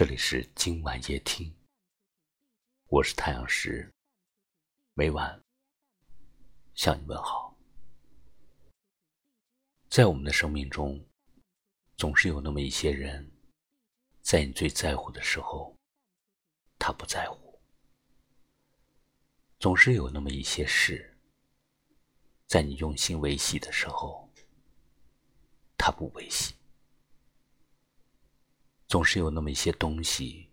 这里是今晚夜听，我是太阳石，每晚向你问好。在我们的生命中，总是有那么一些人，在你最在乎的时候，他不在乎；总是有那么一些事，在你用心维系的时候，他不维系。总是有那么一些东西，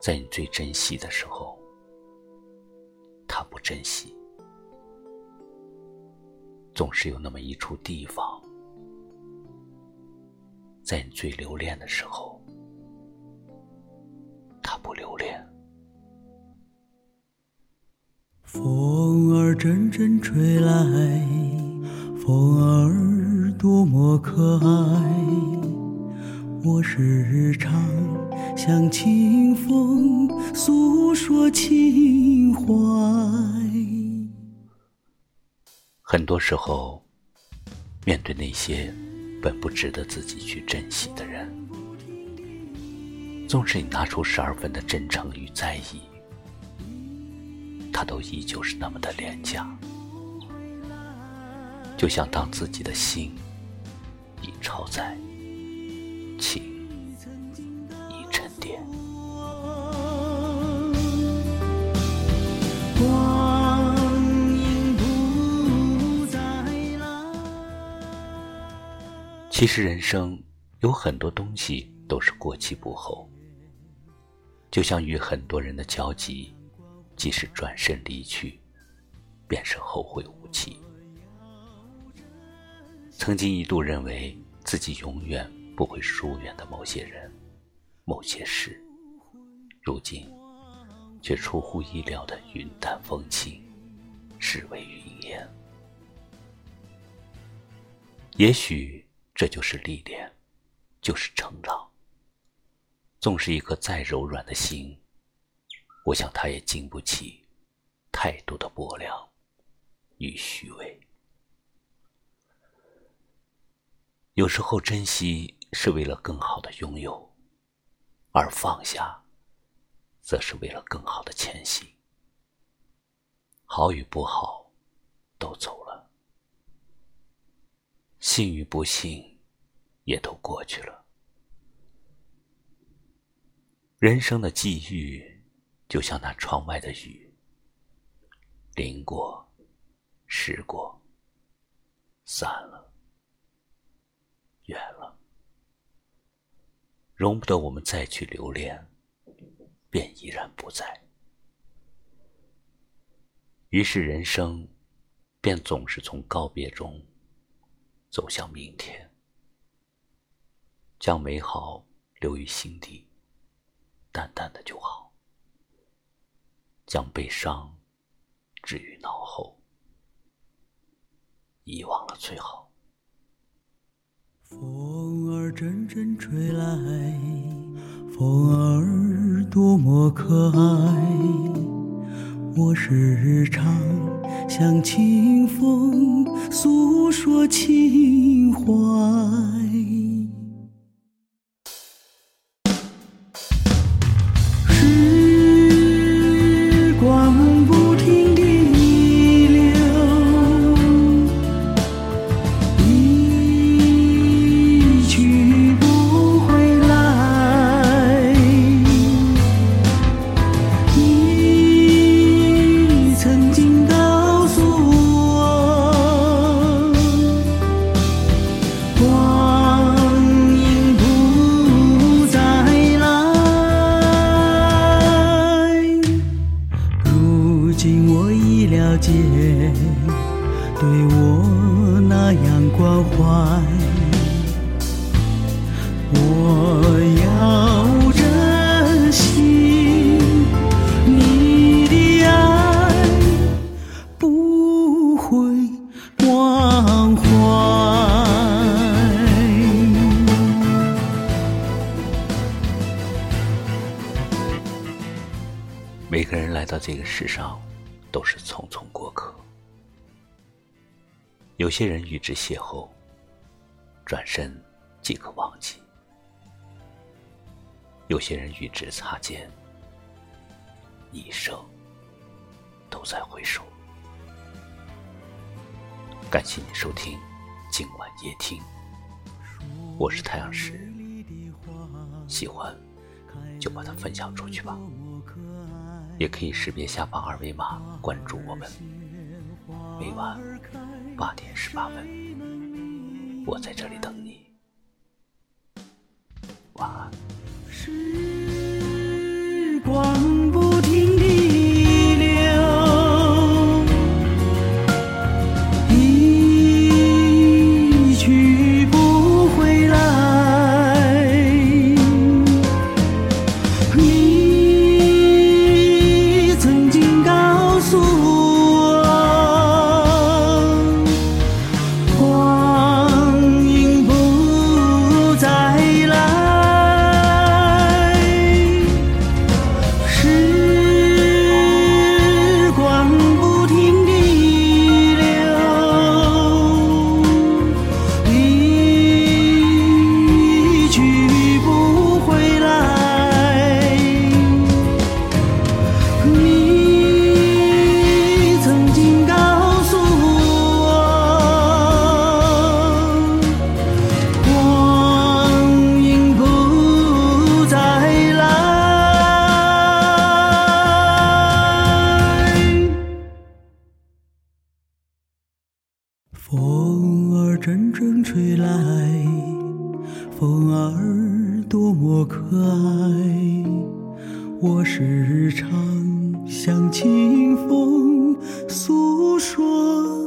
在你最珍惜的时候，他不珍惜；总是有那么一处地方，在你最留恋的时候，他不留恋。风儿阵阵吹来，风儿多么可爱。我时常向清风诉说情怀。很多时候，面对那些本不值得自己去珍惜的人，纵使你拿出十二分的真诚与在意，他都依旧是那么的廉价。就像当自己的心已超载。情已沉淀。其实人生有很多东西都是过期不候，就像与很多人的交集，即使转身离去，便是后会无期。曾经一度认为自己永远。不会疏远的某些人、某些事，如今却出乎意料的云淡风轻，视为云烟。也许这就是历练，就是成长。纵是一颗再柔软的心，我想它也经不起太多的薄凉与虚伪。有时候珍惜。是为了更好的拥有，而放下，则是为了更好的前行。好与不好，都走了；幸与不幸，也都过去了。人生的际遇，就像那窗外的雨，淋过，湿过，散了，远了。容不得我们再去留恋，便已然不在。于是人生，便总是从告别中走向明天，将美好留于心底，淡淡的就好；将悲伤置于脑后，遗忘了最好。风儿阵阵吹来，风儿多么可爱。我时常向清风诉说情怀。我那样关怀，我要珍惜你的爱，不会忘怀。每个人来到这个世上，都是匆匆过客。有些人与之邂逅，转身即可忘记；有些人与之擦肩，一生都在回首。感谢你收听今晚夜听，我是太阳石，喜欢就把它分享出去吧，也可以识别下方二维码关注我们，每晚八点十八分，我在这里等你，晚安。风儿阵阵吹来，风儿多么可爱。我时常向清风诉说